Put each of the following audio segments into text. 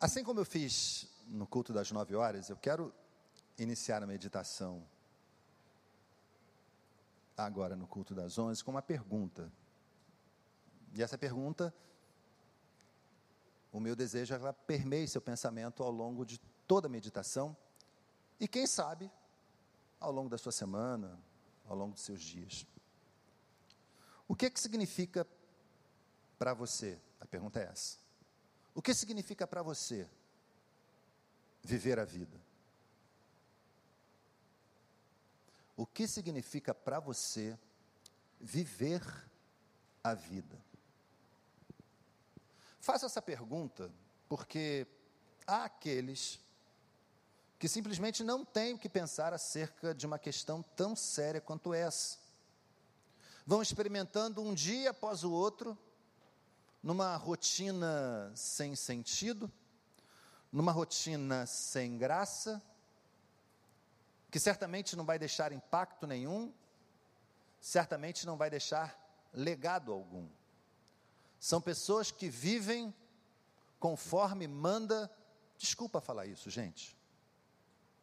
Assim como eu fiz no culto das nove horas, eu quero iniciar a meditação agora no culto das onze com uma pergunta. E essa pergunta, o meu desejo é que ela permeie seu pensamento ao longo de toda a meditação e, quem sabe, ao longo da sua semana, ao longo dos seus dias. O que, é que significa para você? A pergunta é essa. O que significa para você viver a vida? O que significa para você viver a vida? Faço essa pergunta porque há aqueles que simplesmente não têm que pensar acerca de uma questão tão séria quanto essa. Vão experimentando um dia após o outro, numa rotina sem sentido, numa rotina sem graça, que certamente não vai deixar impacto nenhum, certamente não vai deixar legado algum. São pessoas que vivem conforme manda. Desculpa falar isso, gente.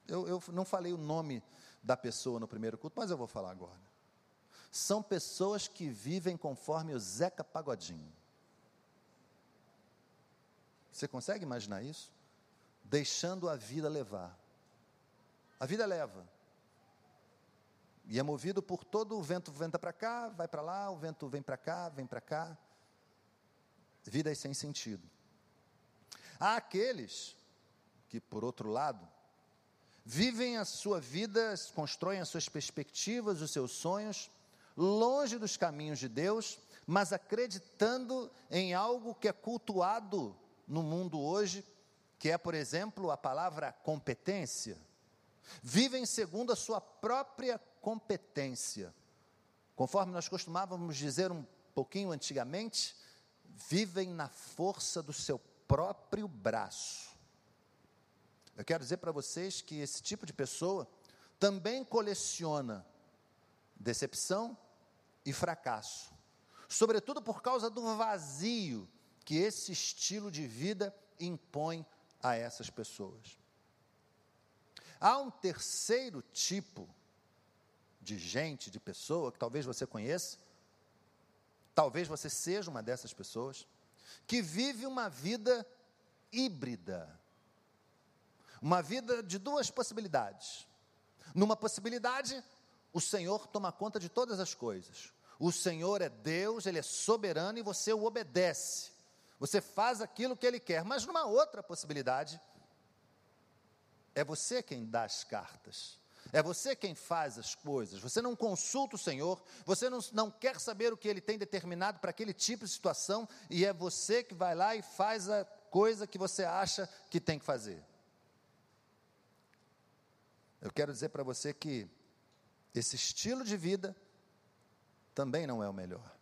Eu, eu não falei o nome da pessoa no primeiro culto, mas eu vou falar agora. São pessoas que vivem conforme o Zeca Pagodinho. Você consegue imaginar isso? Deixando a vida levar. A vida leva. E é movido por todo o vento, venta para cá, vai para lá, o vento vem para cá, vem para cá. Vida é sem sentido. Há aqueles que, por outro lado, vivem a sua vida, constroem as suas perspectivas, os seus sonhos, longe dos caminhos de Deus, mas acreditando em algo que é cultuado no mundo hoje, que é, por exemplo, a palavra competência. Vivem segundo a sua própria competência. Conforme nós costumávamos dizer um pouquinho antigamente, vivem na força do seu próprio braço. Eu quero dizer para vocês que esse tipo de pessoa também coleciona decepção e fracasso, sobretudo por causa do vazio que esse estilo de vida impõe a essas pessoas. Há um terceiro tipo de gente, de pessoa, que talvez você conheça, talvez você seja uma dessas pessoas, que vive uma vida híbrida. Uma vida de duas possibilidades. Numa possibilidade, o Senhor toma conta de todas as coisas. O Senhor é Deus, Ele é soberano e você o obedece. Você faz aquilo que Ele quer. Mas numa outra possibilidade, é você quem dá as cartas. É você quem faz as coisas. Você não consulta o Senhor, você não, não quer saber o que Ele tem determinado para aquele tipo de situação, e é você que vai lá e faz a coisa que você acha que tem que fazer. Eu quero dizer para você que esse estilo de vida também não é o melhor.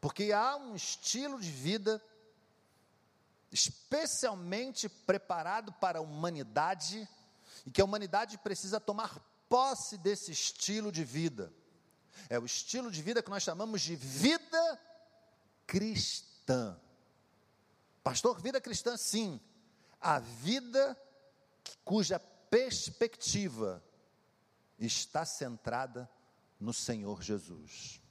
Porque há um estilo de vida especialmente preparado para a humanidade e que a humanidade precisa tomar posse desse estilo de vida. É o estilo de vida que nós chamamos de vida cristã. Pastor, vida cristã, sim. A vida cuja perspectiva está centrada no Senhor Jesus.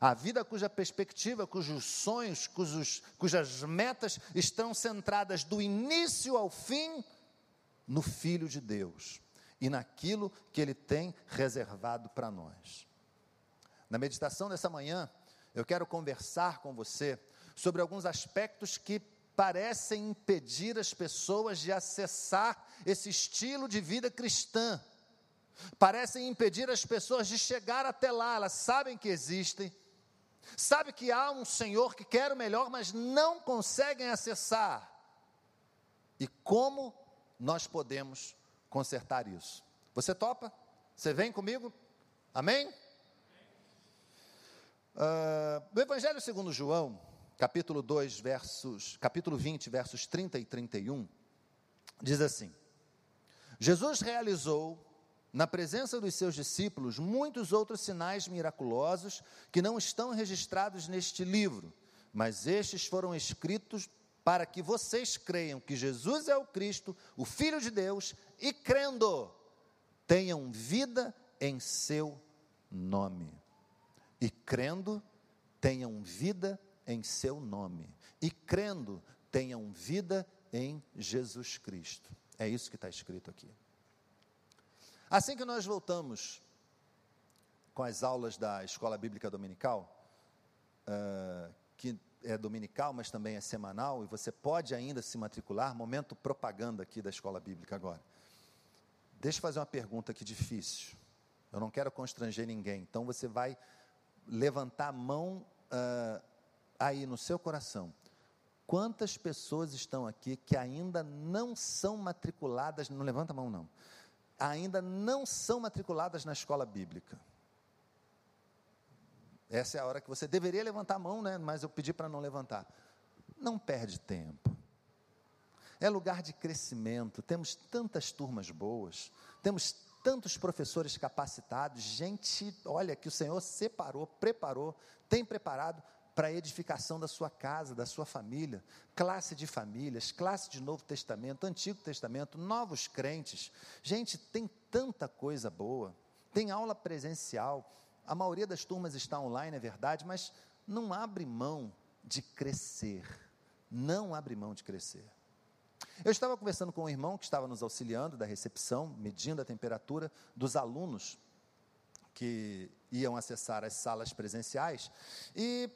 A vida cuja perspectiva, cujos sonhos, cujos, cujas metas estão centradas do início ao fim no Filho de Deus e naquilo que Ele tem reservado para nós. Na meditação dessa manhã, eu quero conversar com você sobre alguns aspectos que parecem impedir as pessoas de acessar esse estilo de vida cristã. Parecem impedir as pessoas de chegar até lá, elas sabem que existem, sabem que há um Senhor que quer o melhor, mas não conseguem acessar. E como nós podemos consertar isso? Você topa? Você vem comigo? Amém? Uh, no Evangelho segundo João, capítulo 2, versos, capítulo 20, versos 30 e 31, diz assim: Jesus realizou na presença dos seus discípulos muitos outros sinais miraculosos que não estão registrados neste livro, mas estes foram escritos para que vocês creiam que Jesus é o Cristo, o Filho de Deus, e crendo, tenham vida em seu nome. E crendo, tenham vida em seu nome. E crendo, tenham vida em Jesus Cristo. É isso que está escrito aqui. Assim que nós voltamos com as aulas da Escola Bíblica Dominical, uh, que é dominical, mas também é semanal, e você pode ainda se matricular. Momento propaganda aqui da Escola Bíblica agora. Deixa eu fazer uma pergunta aqui difícil. Eu não quero constranger ninguém, então você vai levantar a mão uh, aí no seu coração. Quantas pessoas estão aqui que ainda não são matriculadas? Não levanta a mão, não. Ainda não são matriculadas na escola bíblica. Essa é a hora que você deveria levantar a mão, né? Mas eu pedi para não levantar. Não perde tempo. É lugar de crescimento. Temos tantas turmas boas, temos tantos professores capacitados, gente, olha, que o Senhor separou, preparou, tem preparado para a edificação da sua casa, da sua família, classe de famílias, classe de Novo Testamento, Antigo Testamento, novos crentes. Gente, tem tanta coisa boa. Tem aula presencial, a maioria das turmas está online, é verdade, mas não abre mão de crescer. Não abre mão de crescer. Eu estava conversando com um irmão que estava nos auxiliando da recepção, medindo a temperatura dos alunos que iam acessar as salas presenciais, e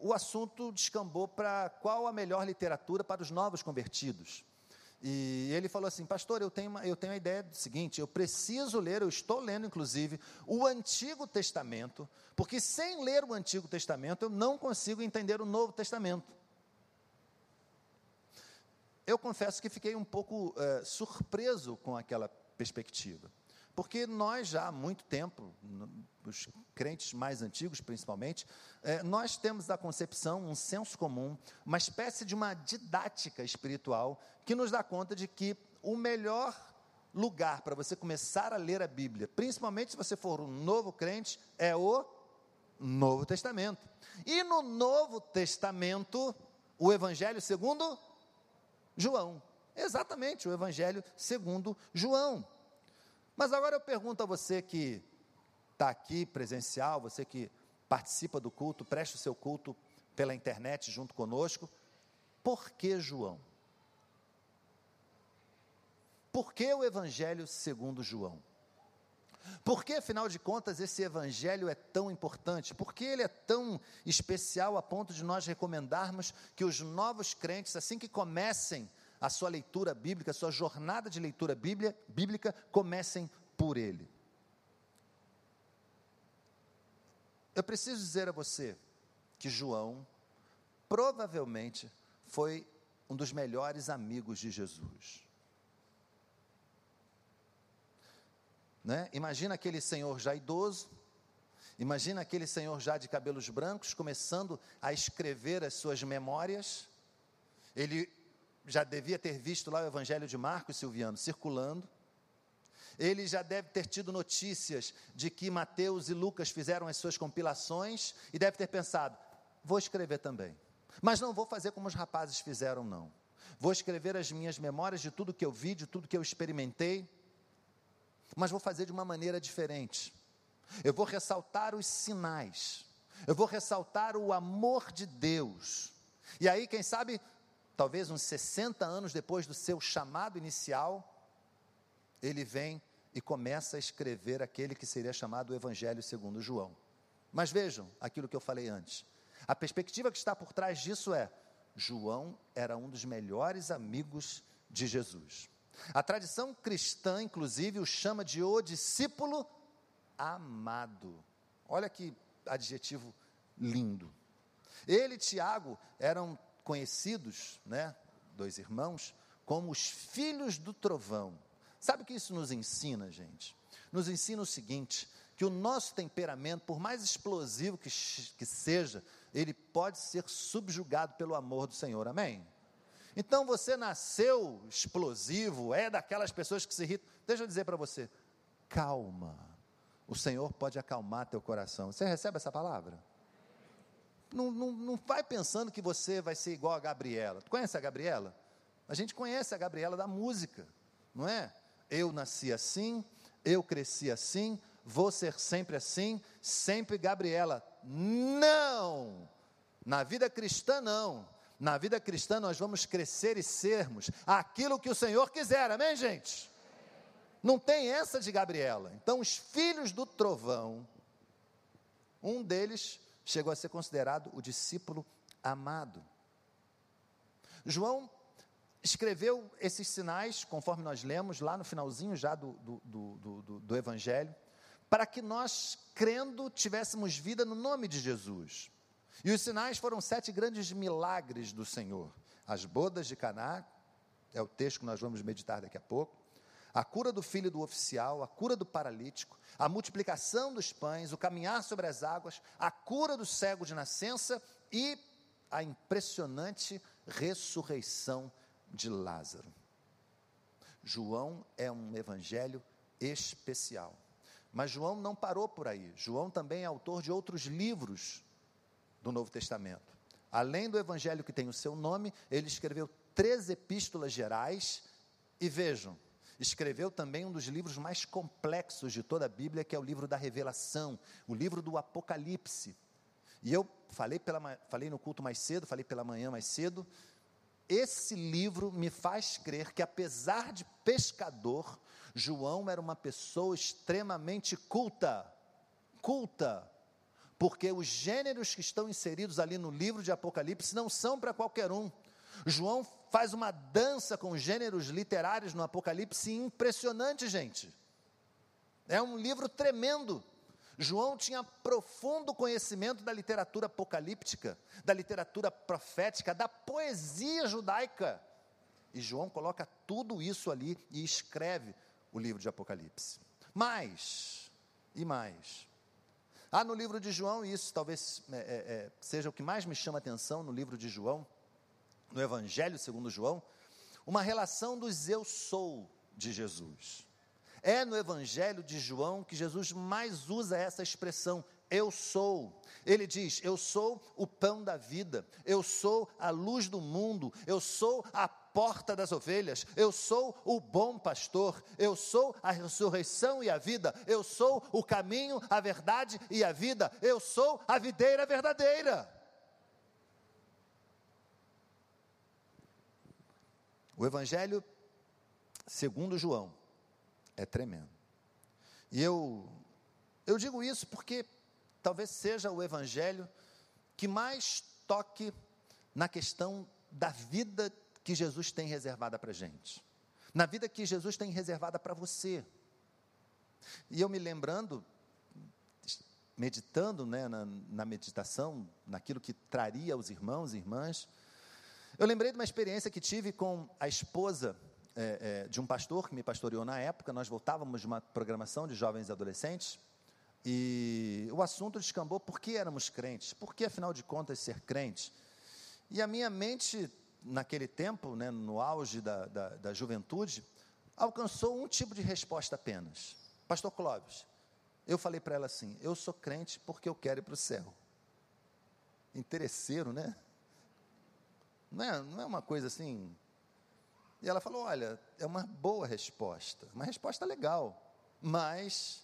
o assunto descambou para qual a melhor literatura para os novos convertidos. E ele falou assim, pastor, eu tenho, uma, eu tenho a ideia do seguinte, eu preciso ler, eu estou lendo inclusive, o Antigo Testamento, porque sem ler o Antigo Testamento eu não consigo entender o Novo Testamento. Eu confesso que fiquei um pouco uh, surpreso com aquela perspectiva. Porque nós já há muito tempo, os crentes mais antigos principalmente, é, nós temos a concepção, um senso comum, uma espécie de uma didática espiritual que nos dá conta de que o melhor lugar para você começar a ler a Bíblia, principalmente se você for um novo crente, é o Novo Testamento. E no Novo Testamento, o Evangelho segundo João. Exatamente, o Evangelho segundo João. Mas agora eu pergunto a você que está aqui presencial, você que participa do culto, preste o seu culto pela internet junto conosco, por que João? Por que o Evangelho segundo João? Por que, afinal de contas, esse evangelho é tão importante? Por que ele é tão especial a ponto de nós recomendarmos que os novos crentes, assim que comecem a sua leitura bíblica, a sua jornada de leitura bíblia, bíblica, comecem por ele. Eu preciso dizer a você que João provavelmente foi um dos melhores amigos de Jesus. Né? Imagina aquele senhor já idoso, imagina aquele senhor já de cabelos brancos, começando a escrever as suas memórias. Ele já devia ter visto lá o Evangelho de Marcos, Silviano, circulando. Ele já deve ter tido notícias de que Mateus e Lucas fizeram as suas compilações e deve ter pensado: vou escrever também. Mas não vou fazer como os rapazes fizeram, não. Vou escrever as minhas memórias de tudo que eu vi, de tudo que eu experimentei, mas vou fazer de uma maneira diferente. Eu vou ressaltar os sinais, eu vou ressaltar o amor de Deus. E aí, quem sabe, talvez uns 60 anos depois do seu chamado inicial, ele vem e começa a escrever aquele que seria chamado o Evangelho segundo João. Mas vejam aquilo que eu falei antes. A perspectiva que está por trás disso é: João era um dos melhores amigos de Jesus. A tradição cristã, inclusive, o chama de o discípulo amado. Olha que adjetivo lindo. Ele e Tiago eram conhecidos, né, dois irmãos, como os filhos do trovão. Sabe o que isso nos ensina, gente? Nos ensina o seguinte: que o nosso temperamento, por mais explosivo que, que seja, ele pode ser subjugado pelo amor do Senhor, amém? Então você nasceu explosivo, é daquelas pessoas que se irritam. Deixa eu dizer para você, calma. O Senhor pode acalmar teu coração. Você recebe essa palavra? Não, não, não vai pensando que você vai ser igual a Gabriela. Tu conhece a Gabriela? A gente conhece a Gabriela da música, não é? Eu nasci assim, eu cresci assim, vou ser sempre assim, sempre Gabriela. Não! Na vida cristã, não. Na vida cristã, nós vamos crescer e sermos aquilo que o Senhor quiser, amém, gente? Não tem essa de Gabriela. Então, os filhos do trovão, um deles chegou a ser considerado o discípulo amado. João escreveu esses sinais, conforme nós lemos lá no finalzinho já do, do, do, do, Evangelho, para que nós, crendo, tivéssemos vida no nome de Jesus. E os sinais foram sete grandes milagres do Senhor. As bodas de Caná, é o texto que nós vamos meditar daqui a pouco. A cura do filho do oficial, a cura do paralítico, a multiplicação dos pães, o caminhar sobre as águas, a cura do cego de nascença e a impressionante ressurreição de Lázaro. João é um evangelho especial. Mas João não parou por aí. João também é autor de outros livros do Novo Testamento. Além do evangelho que tem o seu nome, ele escreveu três epístolas gerais e vejam, escreveu também um dos livros mais complexos de toda a Bíblia, que é o livro da Revelação, o livro do Apocalipse. E eu falei, pela, falei no culto mais cedo, falei pela manhã mais cedo, esse livro me faz crer que, apesar de pescador, João era uma pessoa extremamente culta. Culta porque os gêneros que estão inseridos ali no livro de Apocalipse não são para qualquer um. João faz uma dança com gêneros literários no Apocalipse impressionante, gente. É um livro tremendo. João tinha profundo conhecimento da literatura apocalíptica, da literatura profética, da poesia judaica. E João coloca tudo isso ali e escreve o livro de Apocalipse. Mais, e mais, Há no livro de João, e isso talvez é, é, é, seja o que mais me chama a atenção no livro de João, no Evangelho segundo João, uma relação dos eu sou de Jesus. É no Evangelho de João que Jesus mais usa essa expressão, eu sou. Ele diz: Eu sou o pão da vida, eu sou a luz do mundo, eu sou a porta das ovelhas, eu sou o bom pastor, eu sou a ressurreição e a vida, eu sou o caminho, a verdade e a vida, eu sou a videira verdadeira. O Evangelho, segundo João, é tremendo. E eu, eu digo isso porque talvez seja o Evangelho que mais toque na questão da vida que Jesus tem reservada para a gente, na vida que Jesus tem reservada para você. E eu me lembrando, meditando né, na, na, meditação, naquilo que traria aos irmãos e irmãs, eu lembrei de uma experiência que tive com a esposa é, é, de um pastor que me pastoreou na época. Nós voltávamos de uma programação de jovens e adolescentes. E o assunto descambou por que éramos crentes, por que afinal de contas ser crente. E a minha mente naquele tempo, né, no auge da, da, da juventude, alcançou um tipo de resposta apenas. Pastor Clóvis, eu falei para ela assim: eu sou crente porque eu quero ir para o céu. Interesseiro, né? Não é, não é uma coisa assim. E ela falou: olha, é uma boa resposta, uma resposta legal, mas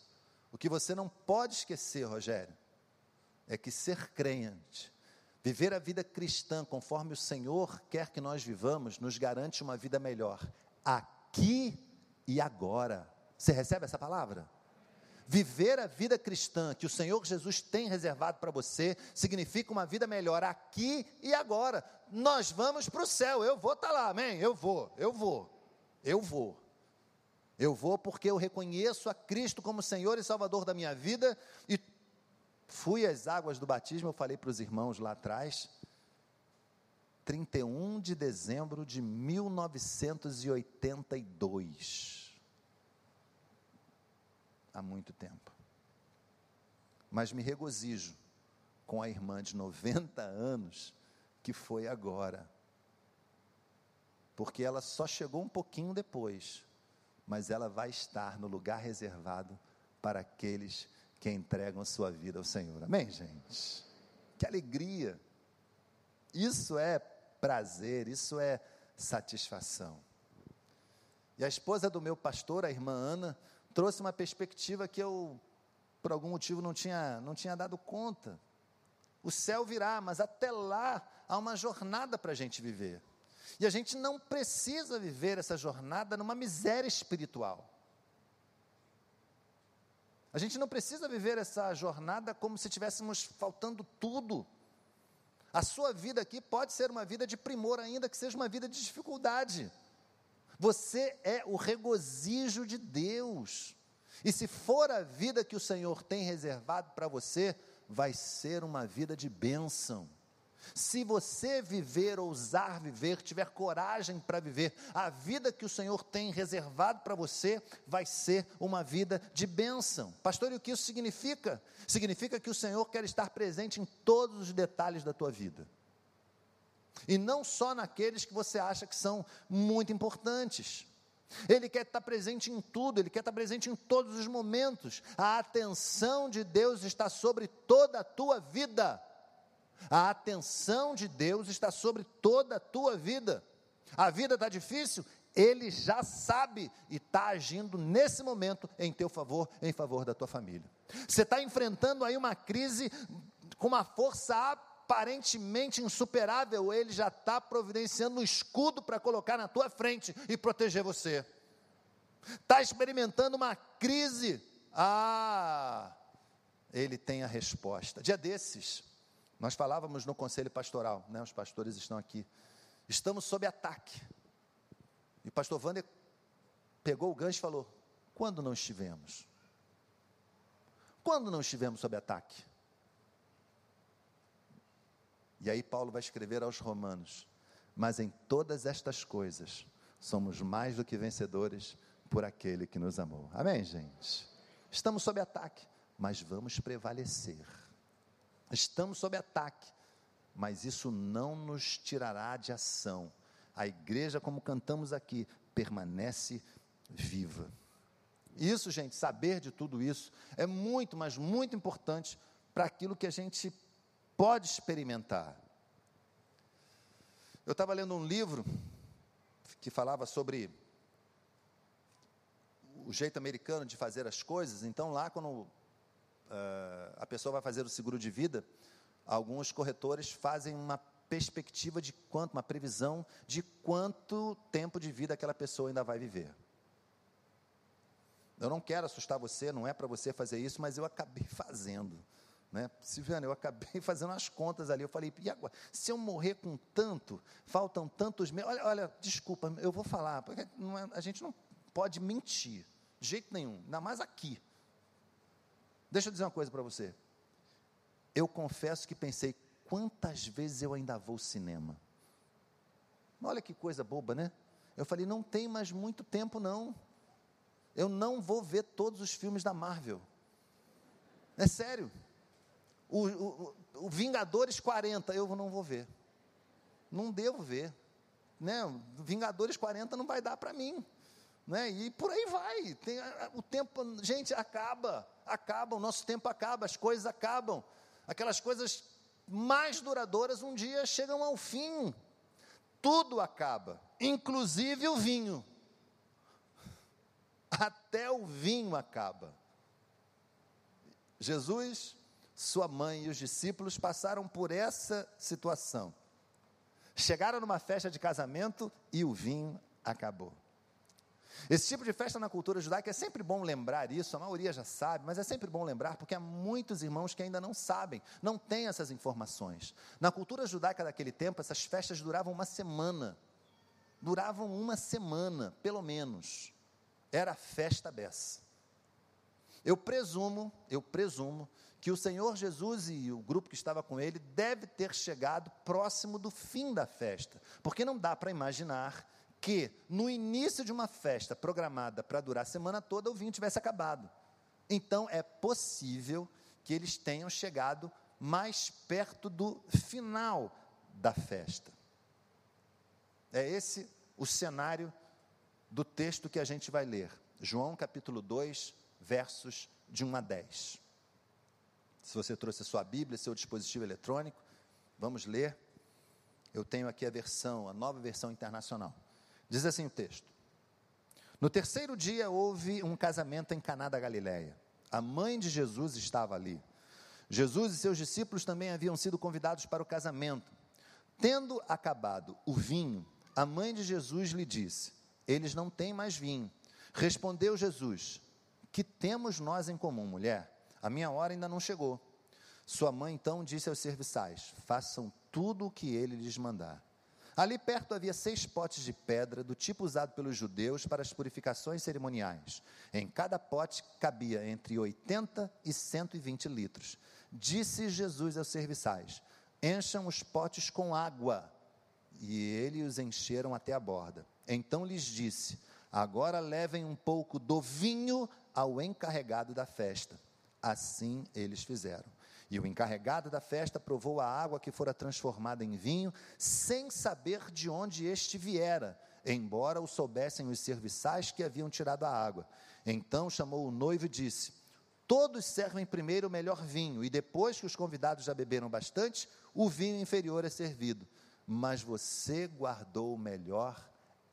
o que você não pode esquecer, Rogério, é que ser crente Viver a vida cristã conforme o Senhor quer que nós vivamos nos garante uma vida melhor aqui e agora. Você recebe essa palavra? Viver a vida cristã que o Senhor Jesus tem reservado para você significa uma vida melhor aqui e agora. Nós vamos para o céu, eu vou estar tá lá, amém? Eu vou, eu vou, eu vou. Eu vou porque eu reconheço a Cristo como Senhor e Salvador da minha vida e Fui às águas do batismo, eu falei para os irmãos lá atrás, 31 de dezembro de 1982. Há muito tempo. Mas me regozijo com a irmã de 90 anos que foi agora. Porque ela só chegou um pouquinho depois, mas ela vai estar no lugar reservado para aqueles que entregam sua vida ao Senhor. Amém, gente? que alegria! Isso é prazer, isso é satisfação. E a esposa do meu pastor, a irmã Ana, trouxe uma perspectiva que eu, por algum motivo, não tinha, não tinha dado conta. O céu virá, mas até lá há uma jornada para a gente viver. E a gente não precisa viver essa jornada numa miséria espiritual. A gente não precisa viver essa jornada como se tivéssemos faltando tudo. A sua vida aqui pode ser uma vida de primor, ainda que seja uma vida de dificuldade. Você é o regozijo de Deus. E se for a vida que o Senhor tem reservado para você, vai ser uma vida de bênção. Se você viver, ousar viver, tiver coragem para viver, a vida que o Senhor tem reservado para você vai ser uma vida de bênção. Pastor, e o que isso significa? Significa que o Senhor quer estar presente em todos os detalhes da tua vida. E não só naqueles que você acha que são muito importantes. Ele quer estar presente em tudo, ele quer estar presente em todos os momentos. A atenção de Deus está sobre toda a tua vida. A atenção de Deus está sobre toda a tua vida. A vida está difícil? Ele já sabe e está agindo nesse momento em teu favor, em favor da tua família. Você está enfrentando aí uma crise com uma força aparentemente insuperável, ele já está providenciando um escudo para colocar na tua frente e proteger você. Está experimentando uma crise, ah, ele tem a resposta. Dia desses, nós falávamos no conselho pastoral, né, os pastores estão aqui. Estamos sob ataque. E o pastor Wander pegou o gancho e falou: quando não estivemos? Quando não estivemos sob ataque? E aí Paulo vai escrever aos Romanos: Mas em todas estas coisas somos mais do que vencedores por aquele que nos amou. Amém, gente? Estamos sob ataque, mas vamos prevalecer. Estamos sob ataque, mas isso não nos tirará de ação. A igreja, como cantamos aqui, permanece viva. Isso, gente, saber de tudo isso é muito, mas muito importante para aquilo que a gente pode experimentar. Eu estava lendo um livro que falava sobre o jeito americano de fazer as coisas, então lá quando uh, a pessoa vai fazer o seguro de vida, alguns corretores fazem uma perspectiva de quanto, uma previsão de quanto tempo de vida aquela pessoa ainda vai viver. Eu não quero assustar você, não é para você fazer isso, mas eu acabei fazendo. Né? Silviana, eu acabei fazendo as contas ali. Eu falei, e agora? Se eu morrer com tanto, faltam tantos meses. Olha, olha, desculpa, eu vou falar, porque é, a gente não pode mentir, de jeito nenhum, ainda mais aqui. Deixa eu dizer uma coisa para você. Eu confesso que pensei, quantas vezes eu ainda vou ao cinema? Olha que coisa boba, né? Eu falei, não tem mais muito tempo, não. Eu não vou ver todos os filmes da Marvel. É sério. O, o, Vingadores 40, eu não vou ver. Não devo ver. Né? Vingadores 40 não vai dar para mim né? E por aí vai. Tem, o tempo, gente, acaba, acaba, o nosso tempo acaba, as coisas acabam. Aquelas coisas mais duradouras um dia chegam ao fim. Tudo acaba, inclusive o vinho. Até o vinho acaba. Jesus, sua mãe e os discípulos passaram por essa situação. Chegaram numa festa de casamento e o vinho acabou. Esse tipo de festa na cultura judaica é sempre bom lembrar isso, a maioria já sabe, mas é sempre bom lembrar porque há muitos irmãos que ainda não sabem, não têm essas informações. Na cultura judaica daquele tempo, essas festas duravam uma semana. Duravam uma semana, pelo menos. Era a festa dessa. Eu presumo, eu presumo que o Senhor Jesus e o grupo que estava com ele deve ter chegado próximo do fim da festa, porque não dá para imaginar que no início de uma festa programada para durar a semana toda, o vinho tivesse acabado. Então é possível que eles tenham chegado mais perto do final da festa. É esse o cenário do texto que a gente vai ler. João capítulo 2, versos de 1 a 10. Se você trouxe a sua Bíblia, seu dispositivo eletrônico, vamos ler. Eu tenho aqui a versão, a nova versão internacional. Diz assim o texto: No terceiro dia houve um casamento em Caná da Galileia. A mãe de Jesus estava ali. Jesus e seus discípulos também haviam sido convidados para o casamento. Tendo acabado o vinho, a mãe de Jesus lhe disse: Eles não têm mais vinho. Respondeu Jesus: Que temos nós em comum, mulher? A minha hora ainda não chegou. Sua mãe então disse aos serviçais: Façam tudo o que ele lhes mandar. Ali perto havia seis potes de pedra, do tipo usado pelos judeus para as purificações cerimoniais. Em cada pote cabia entre 80 e 120 litros. Disse Jesus aos serviçais: Encham os potes com água. E eles os encheram até a borda. Então lhes disse: Agora levem um pouco do vinho ao encarregado da festa. Assim eles fizeram. E o encarregado da festa provou a água que fora transformada em vinho, sem saber de onde este viera, embora o soubessem os serviçais que haviam tirado a água. Então chamou o noivo e disse: Todos servem primeiro o melhor vinho, e depois que os convidados já beberam bastante, o vinho inferior é servido. Mas você guardou o melhor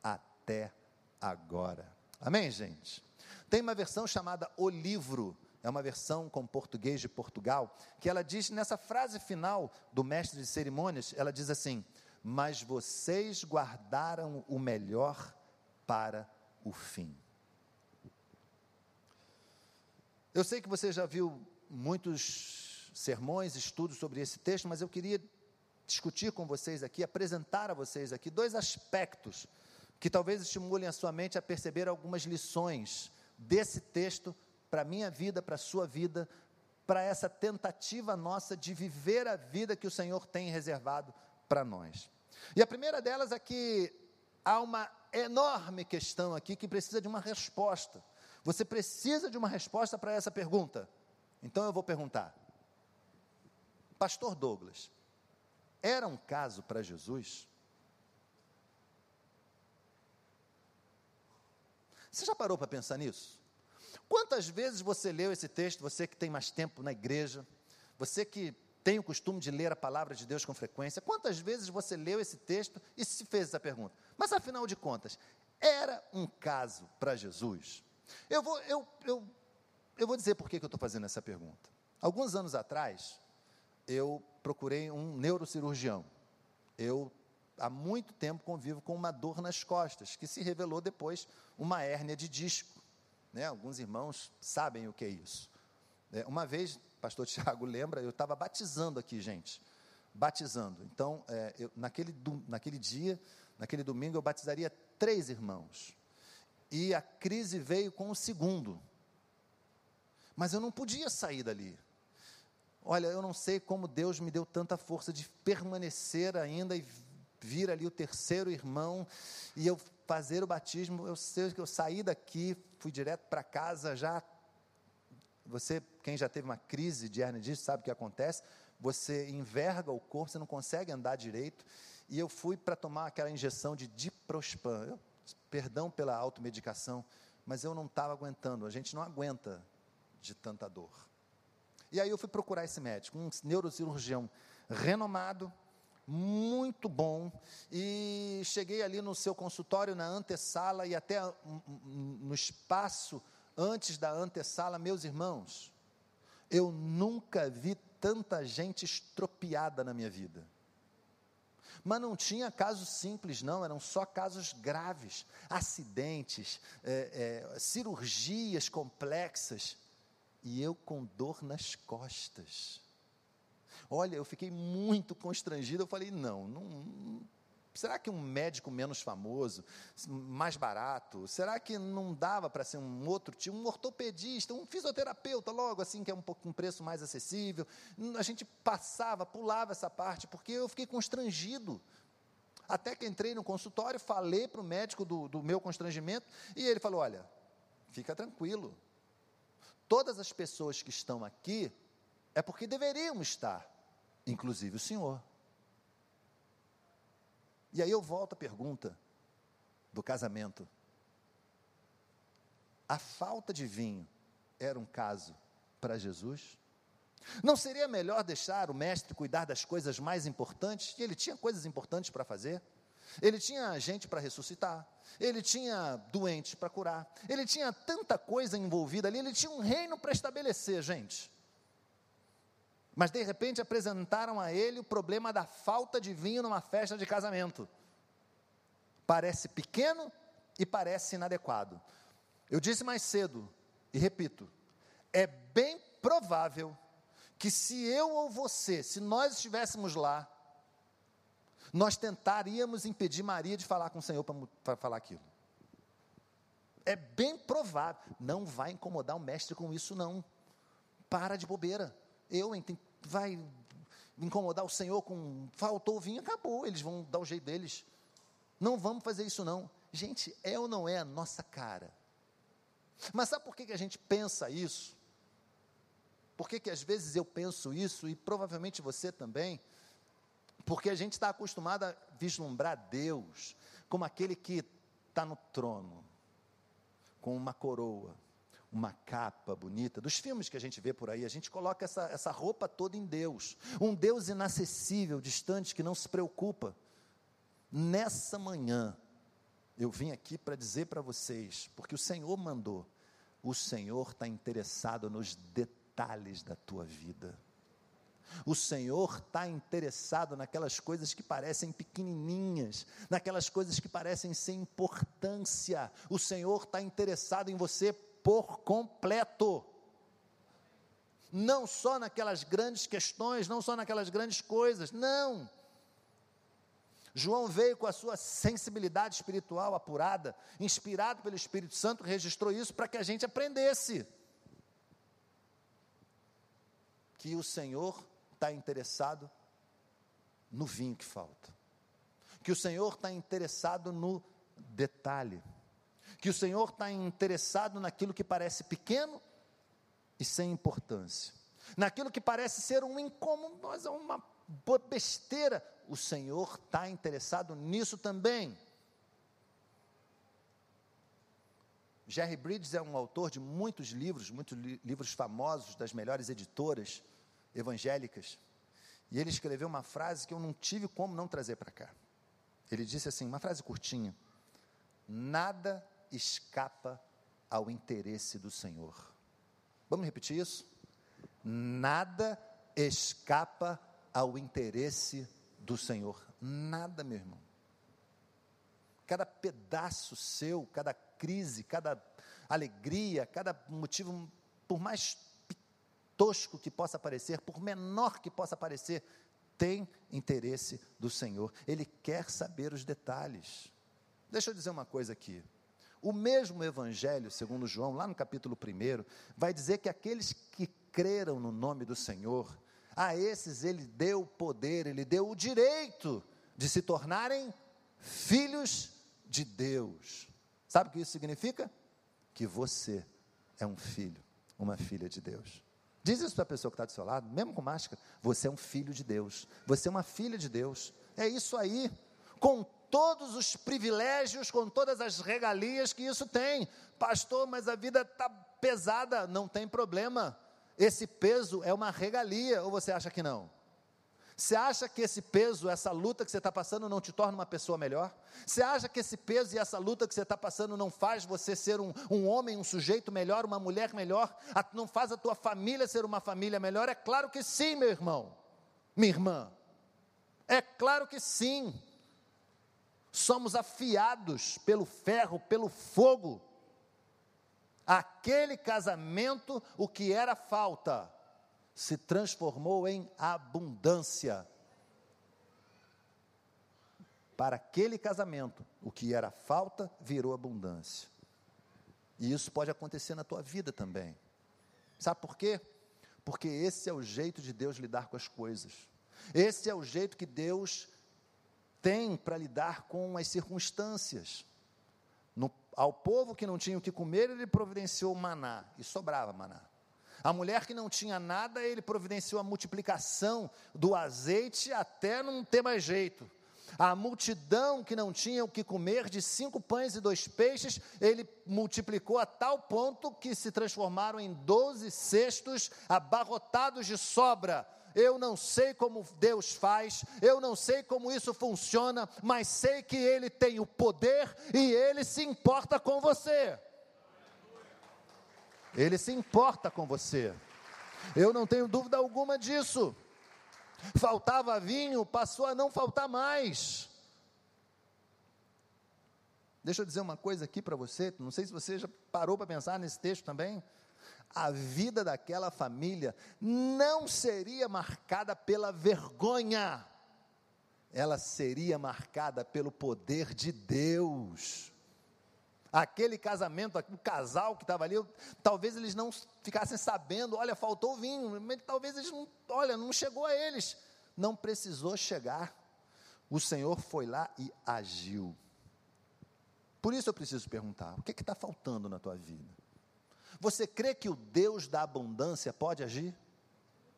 até agora. Amém, gente? Tem uma versão chamada O Livro, é uma versão com português de Portugal, que ela diz nessa frase final do mestre de cerimônias, ela diz assim: "Mas vocês guardaram o melhor para o fim". Eu sei que você já viu muitos sermões, estudos sobre esse texto, mas eu queria discutir com vocês aqui, apresentar a vocês aqui dois aspectos que talvez estimulem a sua mente a perceber algumas lições desse texto para a minha vida, para a sua vida, para essa tentativa nossa de viver a vida que o Senhor tem reservado para nós. E a primeira delas é que há uma enorme questão aqui que precisa de uma resposta. Você precisa de uma resposta para essa pergunta. Então eu vou perguntar: Pastor Douglas, era um caso para Jesus? Você já parou para pensar nisso? Quantas vezes você leu esse texto, você que tem mais tempo na igreja, você que tem o costume de ler a palavra de Deus com frequência, quantas vezes você leu esse texto e se fez essa pergunta? Mas afinal de contas, era um caso para Jesus? Eu vou, eu, eu, eu vou dizer por que, que eu estou fazendo essa pergunta. Alguns anos atrás, eu procurei um neurocirurgião. Eu há muito tempo convivo com uma dor nas costas, que se revelou depois uma hérnia de disco. Né? Alguns irmãos sabem o que é isso. É, uma vez, pastor Tiago lembra, eu estava batizando aqui, gente. Batizando. Então, é, eu, naquele, naquele dia, naquele domingo, eu batizaria três irmãos. E a crise veio com o segundo. Mas eu não podia sair dali. Olha, eu não sei como Deus me deu tanta força de permanecer ainda e vir ali o terceiro irmão e eu fazer o batismo. Eu sei que eu saí daqui, fui direto para casa já. Você, quem já teve uma crise de hernia sabe o que acontece? Você enverga o corpo, você não consegue andar direito. E eu fui para tomar aquela injeção de diprospan. Eu, perdão pela automedicação, mas eu não estava aguentando. A gente não aguenta de tanta dor. E aí eu fui procurar esse médico, um neurocirurgião renomado, muito bom. E cheguei ali no seu consultório, na antessala e até no espaço antes da antessala, meus irmãos. Eu nunca vi tanta gente estropiada na minha vida. Mas não tinha casos simples, não, eram só casos graves, acidentes, é, é, cirurgias complexas. E eu com dor nas costas. Olha, eu fiquei muito constrangido. Eu falei: não, não será que um médico menos famoso, mais barato, será que não dava para ser um outro tipo, um ortopedista, um fisioterapeuta, logo assim, que é um, pouco, um preço mais acessível? A gente passava, pulava essa parte, porque eu fiquei constrangido. Até que entrei no consultório, falei para o médico do, do meu constrangimento, e ele falou: olha, fica tranquilo. Todas as pessoas que estão aqui é porque deveriam estar inclusive o Senhor. E aí eu volto à pergunta do casamento. A falta de vinho era um caso para Jesus? Não seria melhor deixar o mestre cuidar das coisas mais importantes? Ele tinha coisas importantes para fazer. Ele tinha gente para ressuscitar, ele tinha doentes para curar, ele tinha tanta coisa envolvida ali, ele tinha um reino para estabelecer, gente. Mas de repente apresentaram a ele o problema da falta de vinho numa festa de casamento. Parece pequeno e parece inadequado. Eu disse mais cedo, e repito, é bem provável que se eu ou você, se nós estivéssemos lá, nós tentaríamos impedir Maria de falar com o Senhor para falar aquilo. É bem provável. Não vai incomodar o mestre com isso, não. Para de bobeira. Eu vai incomodar o Senhor com faltou vinho, acabou. Eles vão dar o jeito deles. Não vamos fazer isso, não. Gente, é ou não é a nossa cara? Mas sabe por que, que a gente pensa isso? Por que, que às vezes eu penso isso e provavelmente você também? Porque a gente está acostumado a vislumbrar Deus como aquele que está no trono, com uma coroa, uma capa bonita. Dos filmes que a gente vê por aí, a gente coloca essa, essa roupa toda em Deus. Um Deus inacessível, distante, que não se preocupa. Nessa manhã, eu vim aqui para dizer para vocês, porque o Senhor mandou, o Senhor está interessado nos detalhes da tua vida. O Senhor está interessado naquelas coisas que parecem pequenininhas, naquelas coisas que parecem sem importância. O Senhor está interessado em você por completo. Não só naquelas grandes questões, não só naquelas grandes coisas, não. João veio com a sua sensibilidade espiritual apurada, inspirado pelo Espírito Santo, registrou isso para que a gente aprendesse que o Senhor está interessado no vinho que falta, que o Senhor está interessado no detalhe, que o Senhor está interessado naquilo que parece pequeno e sem importância, naquilo que parece ser um incômodo, mas é uma besteira, o Senhor está interessado nisso também. Jerry Bridges é um autor de muitos livros, muitos li livros famosos das melhores editoras evangélicas. E ele escreveu uma frase que eu não tive como não trazer para cá. Ele disse assim, uma frase curtinha: Nada escapa ao interesse do Senhor. Vamos repetir isso? Nada escapa ao interesse do Senhor. Nada, meu irmão. Cada pedaço seu, cada crise, cada alegria, cada motivo, por mais tosco que possa parecer, por menor que possa parecer, tem interesse do Senhor. Ele quer saber os detalhes. Deixa eu dizer uma coisa aqui. O mesmo Evangelho, segundo João, lá no capítulo 1, vai dizer que aqueles que creram no nome do Senhor, a esses ele deu poder, ele deu o direito de se tornarem filhos de Deus. Sabe o que isso significa? Que você é um filho, uma filha de Deus. Diz isso para a pessoa que está do seu lado, mesmo com máscara. Você é um filho de Deus. Você é uma filha de Deus. É isso aí. Com todos os privilégios, com todas as regalias que isso tem. Pastor, mas a vida está pesada. Não tem problema. Esse peso é uma regalia, ou você acha que não? Você acha que esse peso, essa luta que você está passando, não te torna uma pessoa melhor? Você acha que esse peso e essa luta que você está passando não faz você ser um, um homem, um sujeito melhor, uma mulher melhor? A, não faz a tua família ser uma família melhor? É claro que sim, meu irmão, minha irmã. É claro que sim. Somos afiados pelo ferro, pelo fogo Aquele casamento, o que era falta, se transformou em abundância. Para aquele casamento, o que era falta virou abundância. E isso pode acontecer na tua vida também. Sabe por quê? Porque esse é o jeito de Deus lidar com as coisas. Esse é o jeito que Deus tem para lidar com as circunstâncias. No, ao povo que não tinha o que comer, ele providenciou maná, e sobrava maná. A mulher que não tinha nada, ele providenciou a multiplicação do azeite até não ter mais jeito. A multidão que não tinha o que comer, de cinco pães e dois peixes, ele multiplicou a tal ponto que se transformaram em doze cestos abarrotados de sobra. Eu não sei como Deus faz, eu não sei como isso funciona, mas sei que Ele tem o poder e Ele se importa com você. Ele se importa com você. Eu não tenho dúvida alguma disso. Faltava vinho, passou a não faltar mais. Deixa eu dizer uma coisa aqui para você, não sei se você já parou para pensar nesse texto também. A vida daquela família não seria marcada pela vergonha, ela seria marcada pelo poder de Deus. Aquele casamento, o casal que estava ali, talvez eles não ficassem sabendo, olha, faltou vinho, talvez eles não, olha, não chegou a eles. Não precisou chegar. O Senhor foi lá e agiu. Por isso eu preciso perguntar: o que está faltando na tua vida? Você crê que o Deus da abundância pode agir?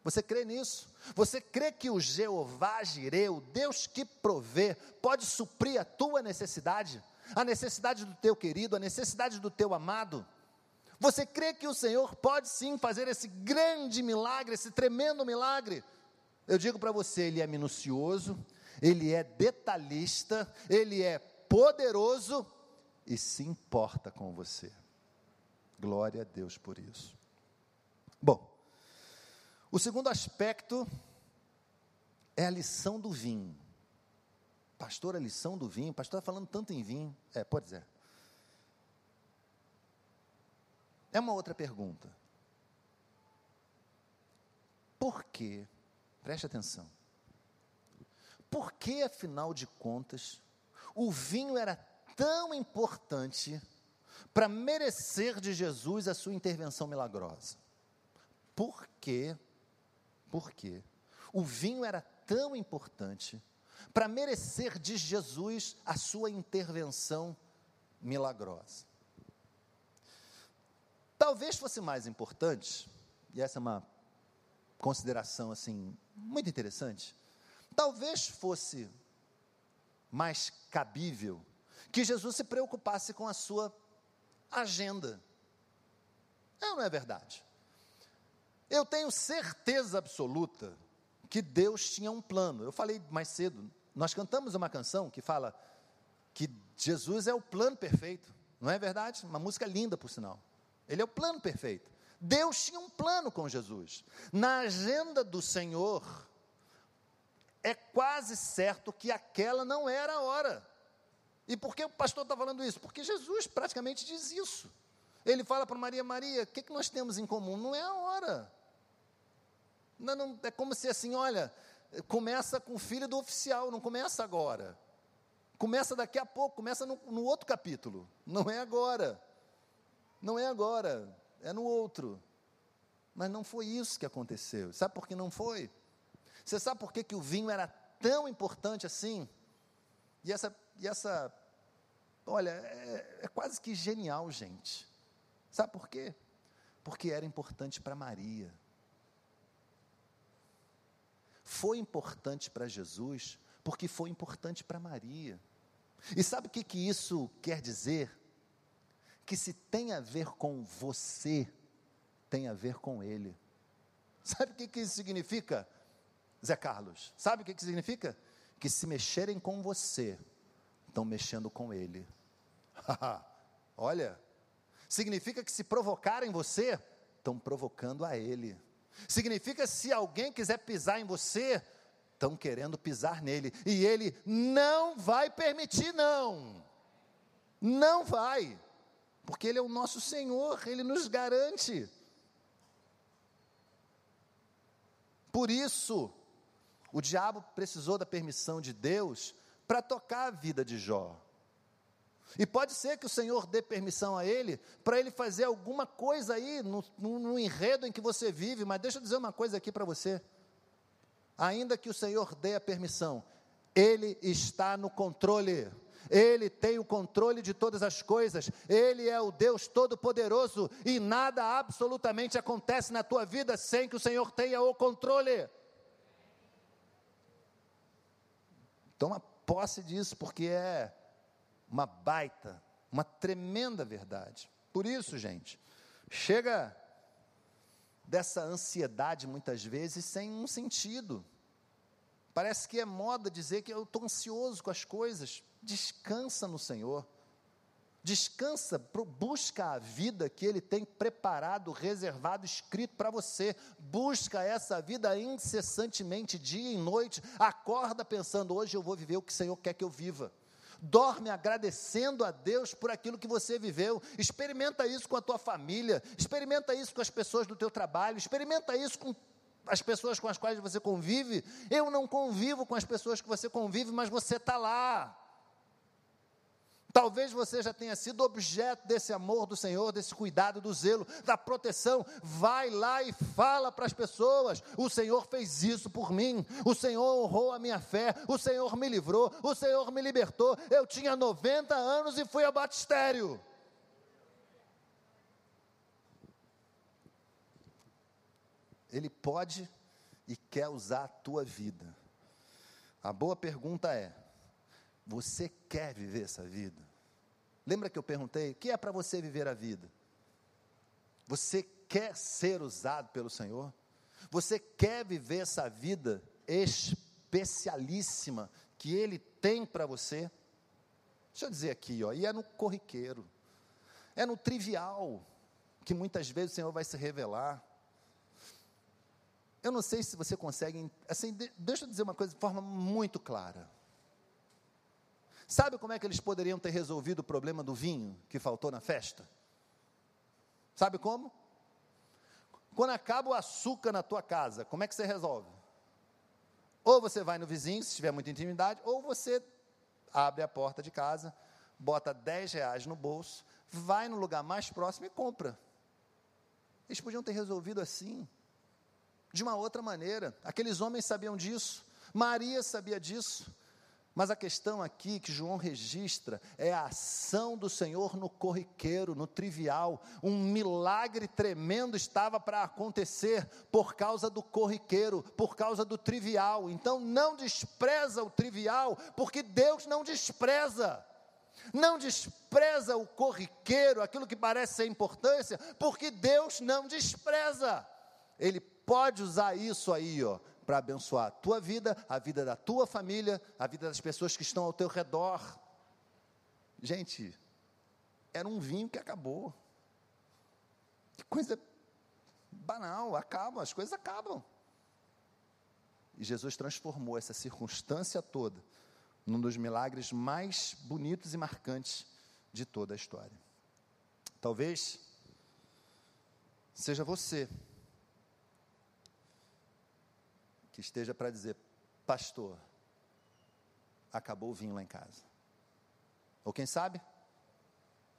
Você crê nisso? Você crê que o Jeová Jireh, o Deus que provê, pode suprir a tua necessidade? a necessidade do teu querido, a necessidade do teu amado. Você crê que o Senhor pode sim fazer esse grande milagre, esse tremendo milagre? Eu digo para você, ele é minucioso, ele é detalhista, ele é poderoso e se importa com você. Glória a Deus por isso. Bom, o segundo aspecto é a lição do vinho. Pastor, a lição do vinho, pastor está falando tanto em vinho. É, pode dizer. É uma outra pergunta. Por quê? Preste atenção. Por que, afinal de contas, o vinho era tão importante para merecer de Jesus a sua intervenção milagrosa? Por quê? Por quê? O vinho era tão importante para merecer de Jesus a sua intervenção milagrosa. Talvez fosse mais importante, e essa é uma consideração assim muito interessante, talvez fosse mais cabível que Jesus se preocupasse com a sua agenda. Não, não é verdade. Eu tenho certeza absoluta que Deus tinha um plano. Eu falei mais cedo, nós cantamos uma canção que fala que Jesus é o plano perfeito, não é verdade? Uma música linda, por sinal. Ele é o plano perfeito. Deus tinha um plano com Jesus. Na agenda do Senhor, é quase certo que aquela não era a hora. E por que o pastor está falando isso? Porque Jesus praticamente diz isso. Ele fala para Maria, Maria, o que, que nós temos em comum? Não é a hora. Não, não, é como se assim, olha, começa com o filho do oficial, não começa agora. Começa daqui a pouco, começa no, no outro capítulo. Não é agora. Não é agora, é no outro. Mas não foi isso que aconteceu. Sabe por que não foi? Você sabe por que, que o vinho era tão importante assim? E essa, e essa olha, é, é quase que genial, gente. Sabe por quê? Porque era importante para Maria foi importante para Jesus, porque foi importante para Maria. E sabe o que, que isso quer dizer? Que se tem a ver com você, tem a ver com Ele. Sabe o que, que isso significa, Zé Carlos? Sabe o que, que significa? Que se mexerem com você, estão mexendo com Ele. Olha, significa que se provocarem você, estão provocando a Ele. Significa se alguém quiser pisar em você, estão querendo pisar nele. E ele não vai permitir, não. Não vai. Porque ele é o nosso Senhor, ele nos garante. Por isso, o diabo precisou da permissão de Deus para tocar a vida de Jó. E pode ser que o Senhor dê permissão a ele para ele fazer alguma coisa aí no, no, no, enredo em que você vive, mas deixa eu dizer uma coisa aqui para você. Ainda que o Senhor dê a permissão, ele está no controle. Ele tem o controle de todas as coisas, Ele é o Deus Todo-Poderoso e nada absolutamente acontece na tua vida sem que o Senhor tenha o controle. Então, posse disso, porque é uma baita, uma tremenda verdade. Por isso, gente, chega dessa ansiedade muitas vezes sem um sentido. Parece que é moda dizer que eu estou ansioso com as coisas. Descansa no Senhor. Descansa, busca a vida que Ele tem preparado, reservado, escrito para você. Busca essa vida incessantemente, dia e noite. Acorda pensando: hoje eu vou viver o que o Senhor quer que eu viva. Dorme agradecendo a Deus por aquilo que você viveu. Experimenta isso com a tua família. Experimenta isso com as pessoas do teu trabalho. Experimenta isso com as pessoas com as quais você convive. Eu não convivo com as pessoas que você convive, mas você está lá. Talvez você já tenha sido objeto desse amor do Senhor, desse cuidado, do zelo, da proteção. Vai lá e fala para as pessoas: o Senhor fez isso por mim, o Senhor honrou a minha fé, o Senhor me livrou, o Senhor me libertou. Eu tinha 90 anos e fui a batistério. Ele pode e quer usar a tua vida. A boa pergunta é: você quer viver essa vida? Lembra que eu perguntei: o que é para você viver a vida? Você quer ser usado pelo Senhor? Você quer viver essa vida especialíssima que Ele tem para você? Deixa eu dizer aqui, ó, e é no corriqueiro, é no trivial, que muitas vezes o Senhor vai se revelar. Eu não sei se você consegue, assim, deixa eu dizer uma coisa de forma muito clara. Sabe como é que eles poderiam ter resolvido o problema do vinho que faltou na festa? Sabe como? Quando acaba o açúcar na tua casa, como é que você resolve? Ou você vai no vizinho, se tiver muita intimidade, ou você abre a porta de casa, bota 10 reais no bolso, vai no lugar mais próximo e compra. Eles podiam ter resolvido assim, de uma outra maneira. Aqueles homens sabiam disso, Maria sabia disso. Mas a questão aqui que João registra é a ação do Senhor no corriqueiro, no trivial. Um milagre tremendo estava para acontecer por causa do corriqueiro, por causa do trivial. Então não despreza o trivial, porque Deus não despreza. Não despreza o corriqueiro, aquilo que parece ser importância, porque Deus não despreza. Ele pode usar isso aí, ó, para abençoar a tua vida, a vida da tua família, a vida das pessoas que estão ao teu redor. Gente, era um vinho que acabou. Que coisa banal, acaba, as coisas acabam. E Jesus transformou essa circunstância toda num dos milagres mais bonitos e marcantes de toda a história. Talvez seja você que esteja para dizer: Pastor, acabou o vinho lá em casa. Ou quem sabe,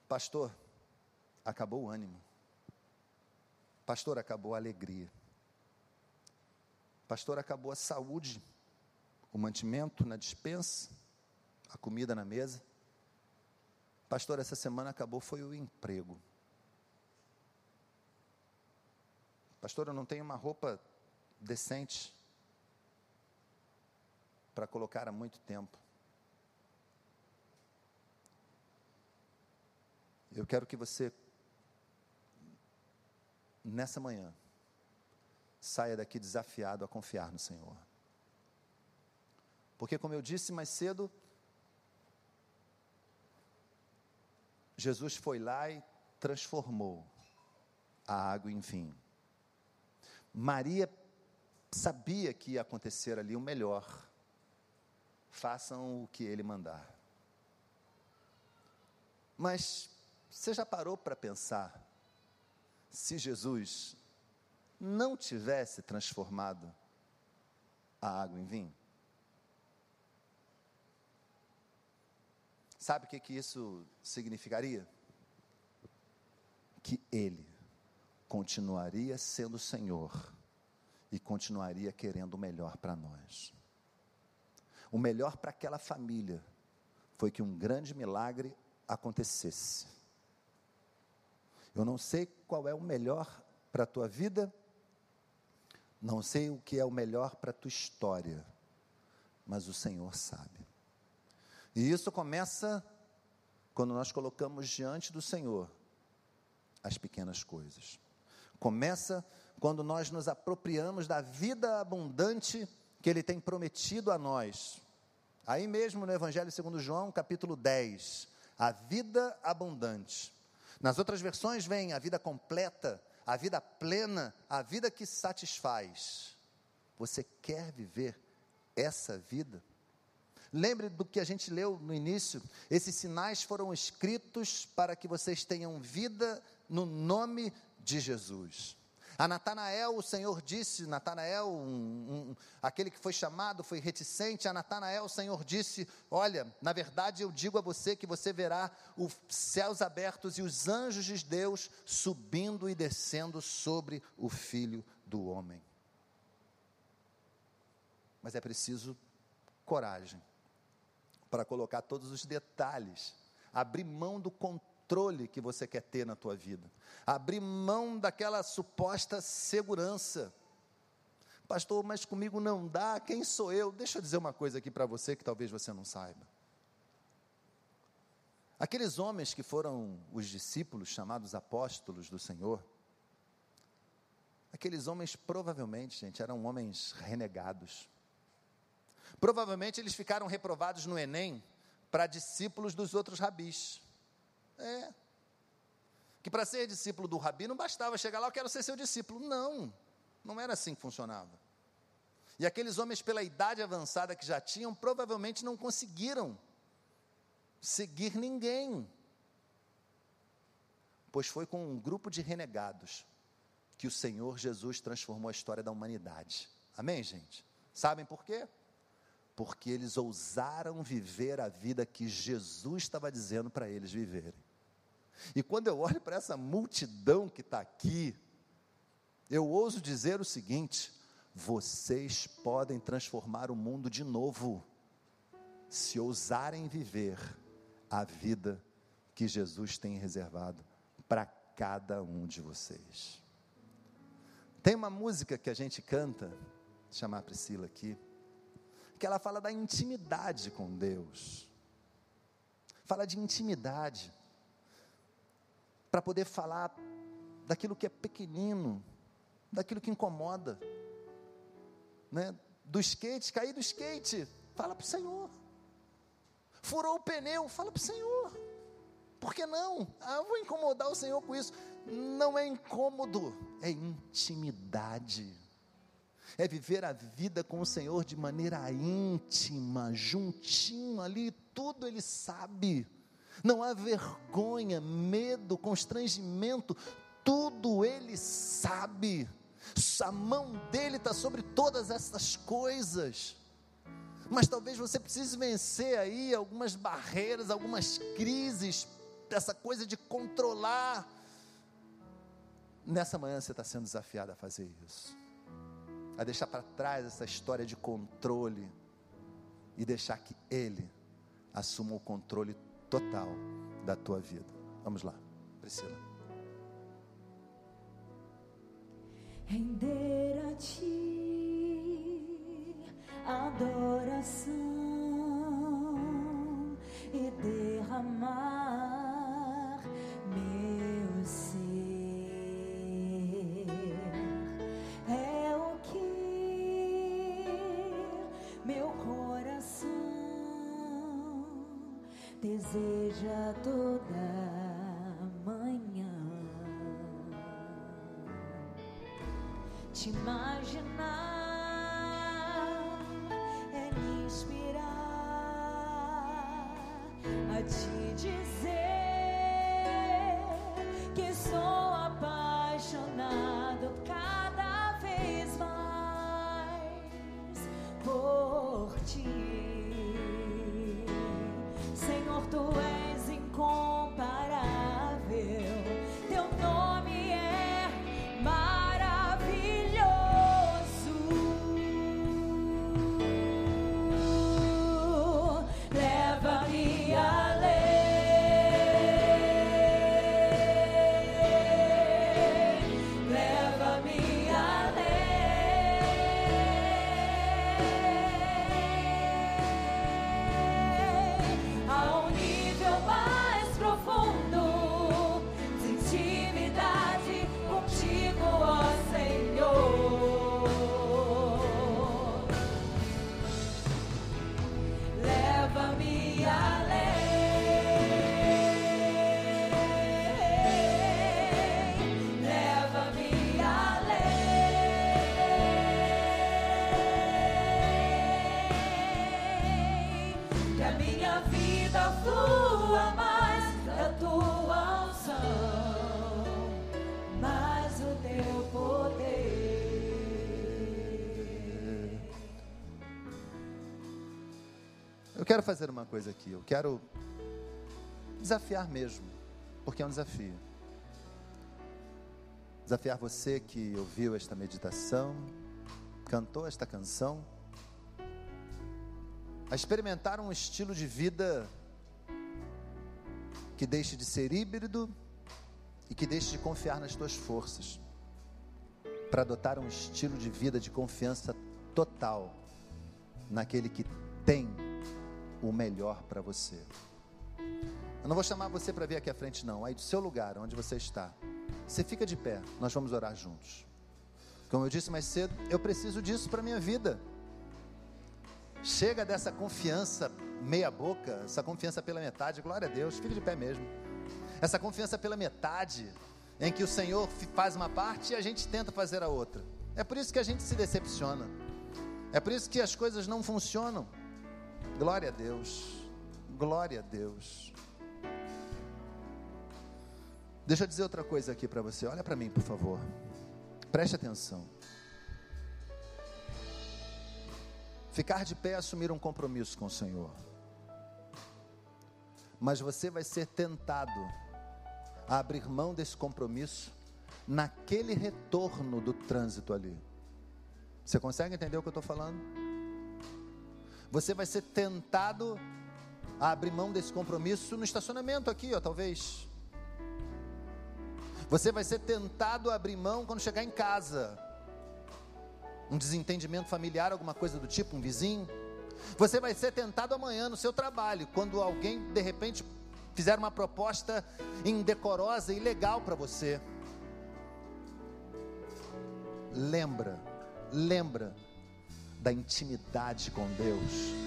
Pastor, acabou o ânimo. Pastor, acabou a alegria. Pastor, acabou a saúde, o mantimento na dispensa, a comida na mesa. Pastor, essa semana acabou foi o emprego. Pastor, eu não tenho uma roupa decente para colocar há muito tempo. Eu quero que você, nessa manhã, saia daqui desafiado a confiar no Senhor. Porque, como eu disse mais cedo, Jesus foi lá e transformou a água em vinho. Maria sabia que ia acontecer ali o melhor façam o que ele mandar. Mas você já parou para pensar se Jesus não tivesse transformado a água em vinho? Sabe o que, que isso significaria? Que Ele continuaria sendo Senhor e continuaria querendo o melhor para nós. O melhor para aquela família foi que um grande milagre acontecesse. Eu não sei qual é o melhor para a tua vida, não sei o que é o melhor para a tua história, mas o Senhor sabe. E isso começa quando nós colocamos diante do Senhor as pequenas coisas. Começa quando nós nos apropriamos da vida abundante que Ele tem prometido a nós. Aí mesmo no Evangelho segundo João, capítulo 10, a vida abundante. Nas outras versões vem a vida completa, a vida plena, a vida que satisfaz. Você quer viver essa vida? Lembre do que a gente leu no início: esses sinais foram escritos para que vocês tenham vida no nome de Jesus. A Natanael, o Senhor disse, Natanael, um, um, aquele que foi chamado, foi reticente, a Natanael, o Senhor disse: Olha, na verdade eu digo a você que você verá os céus abertos e os anjos de Deus subindo e descendo sobre o filho do homem. Mas é preciso coragem para colocar todos os detalhes, abrir mão do controle que você quer ter na tua vida, abrir mão daquela suposta segurança. Pastor, mas comigo não dá, quem sou eu? Deixa eu dizer uma coisa aqui para você que talvez você não saiba. Aqueles homens que foram os discípulos chamados apóstolos do Senhor, aqueles homens provavelmente, gente, eram homens renegados, Provavelmente eles ficaram reprovados no Enem para discípulos dos outros rabis. É. Que para ser discípulo do rabi não bastava chegar lá, eu quero ser seu discípulo. Não, não era assim que funcionava. E aqueles homens, pela idade avançada que já tinham, provavelmente não conseguiram seguir ninguém. Pois foi com um grupo de renegados que o Senhor Jesus transformou a história da humanidade. Amém, gente? Sabem por quê? porque eles ousaram viver a vida que Jesus estava dizendo para eles viverem. E quando eu olho para essa multidão que está aqui, eu ouso dizer o seguinte: vocês podem transformar o mundo de novo, se ousarem viver a vida que Jesus tem reservado para cada um de vocês. Tem uma música que a gente canta, vou chamar a Priscila aqui que ela fala da intimidade com Deus. Fala de intimidade. Para poder falar daquilo que é pequenino, daquilo que incomoda. Né? Do skate, cair do skate, fala para o Senhor. Furou o pneu, fala para o Senhor. Por que não? Ah, vou incomodar o Senhor com isso. Não é incômodo, é intimidade é viver a vida com o Senhor de maneira íntima, juntinho ali, tudo Ele sabe. Não há vergonha, medo, constrangimento, tudo Ele sabe. A mão dele está sobre todas essas coisas. Mas talvez você precise vencer aí algumas barreiras, algumas crises, essa coisa de controlar. Nessa manhã você está sendo desafiado a fazer isso a deixar para trás essa história de controle e deixar que Ele assuma o controle total da tua vida. Vamos lá, Priscila. Render a ti adoração e derramar quero fazer uma coisa aqui. Eu quero desafiar mesmo, porque é um desafio. Desafiar você que ouviu esta meditação, cantou esta canção, a experimentar um estilo de vida que deixe de ser híbrido e que deixe de confiar nas tuas forças, para adotar um estilo de vida de confiança total naquele que tem o melhor para você. Eu não vou chamar você para vir aqui à frente, não. Aí do seu lugar, onde você está, você fica de pé. Nós vamos orar juntos. Como eu disse mais cedo, eu preciso disso para minha vida. Chega dessa confiança meia boca, essa confiança pela metade. Glória a Deus. Fique de pé mesmo. Essa confiança pela metade, em que o Senhor faz uma parte e a gente tenta fazer a outra. É por isso que a gente se decepciona. É por isso que as coisas não funcionam. Glória a Deus. Glória a Deus. Deixa eu dizer outra coisa aqui para você. Olha para mim, por favor. Preste atenção. Ficar de pé é assumir um compromisso com o Senhor. Mas você vai ser tentado a abrir mão desse compromisso naquele retorno do trânsito ali. Você consegue entender o que eu estou falando? Você vai ser tentado a abrir mão desse compromisso no estacionamento aqui, ó, talvez. Você vai ser tentado a abrir mão quando chegar em casa. Um desentendimento familiar, alguma coisa do tipo, um vizinho. Você vai ser tentado amanhã no seu trabalho, quando alguém de repente fizer uma proposta indecorosa e ilegal para você. Lembra, lembra da intimidade com Deus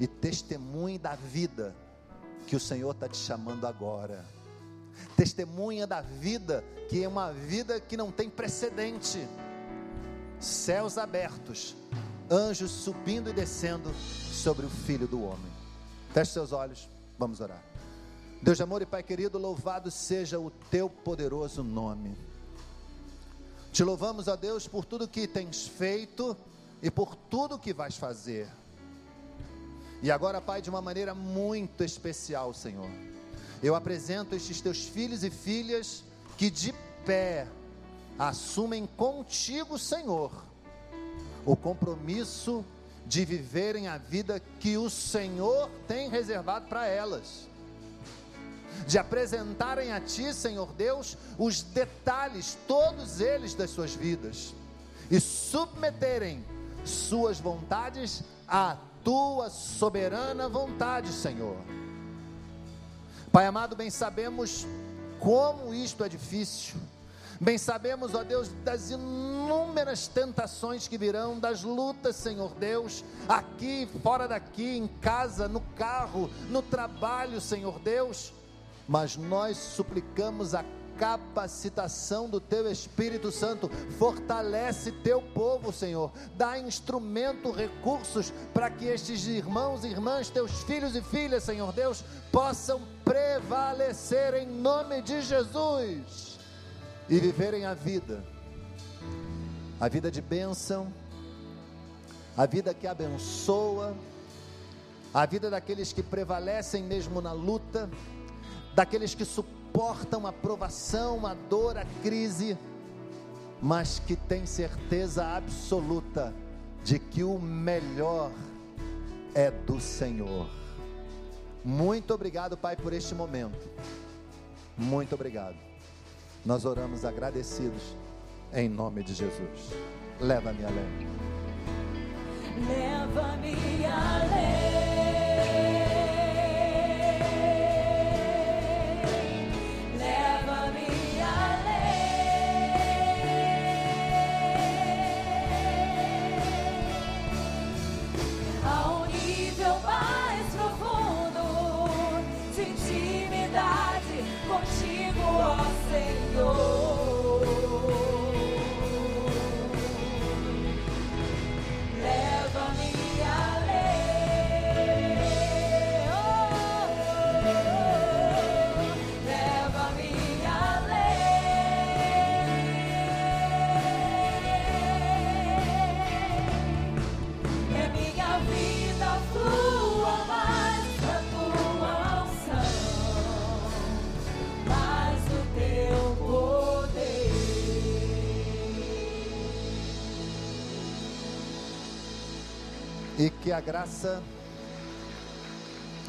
e testemunhe da vida que o Senhor está te chamando agora. Testemunha da vida que é uma vida que não tem precedente. Céus abertos, anjos subindo e descendo sobre o Filho do Homem. Feche seus olhos, vamos orar. Deus de amor e Pai querido, louvado seja o teu poderoso nome. Te louvamos, ó Deus, por tudo que tens feito e por tudo que vais fazer. E agora, Pai, de uma maneira muito especial, Senhor, eu apresento estes teus filhos e filhas que de pé assumem contigo, Senhor, o compromisso de viverem a vida que o Senhor tem reservado para elas. De apresentarem a Ti, Senhor Deus, os detalhes, todos eles das suas vidas, e submeterem suas vontades à Tua soberana vontade, Senhor. Pai amado, bem sabemos como isto é difícil Bem sabemos, ó Deus, das inúmeras tentações que virão, das lutas, Senhor Deus, aqui, fora daqui, em casa, no carro, no trabalho, Senhor Deus, mas nós suplicamos a capacitação do teu Espírito Santo, fortalece teu povo, Senhor, dá instrumento, recursos para que estes irmãos e irmãs, teus filhos e filhas, Senhor Deus, possam prevalecer em nome de Jesus e viverem a vida, a vida de bênção, a vida que abençoa, a vida daqueles que prevalecem mesmo na luta, daqueles que suportam a provação, a dor, a crise, mas que têm certeza absoluta de que o melhor é do Senhor. Muito obrigado, Pai, por este momento. Muito obrigado. Nós oramos agradecidos em nome de Jesus. Leva-me além. Leva-me além. Que a graça,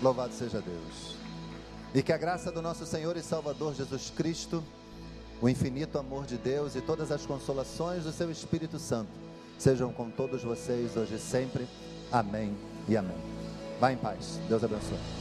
louvado seja Deus, e que a graça do nosso Senhor e Salvador Jesus Cristo, o infinito amor de Deus e todas as consolações do seu Espírito Santo sejam com todos vocês hoje e sempre. Amém e amém. Vá em paz. Deus abençoe.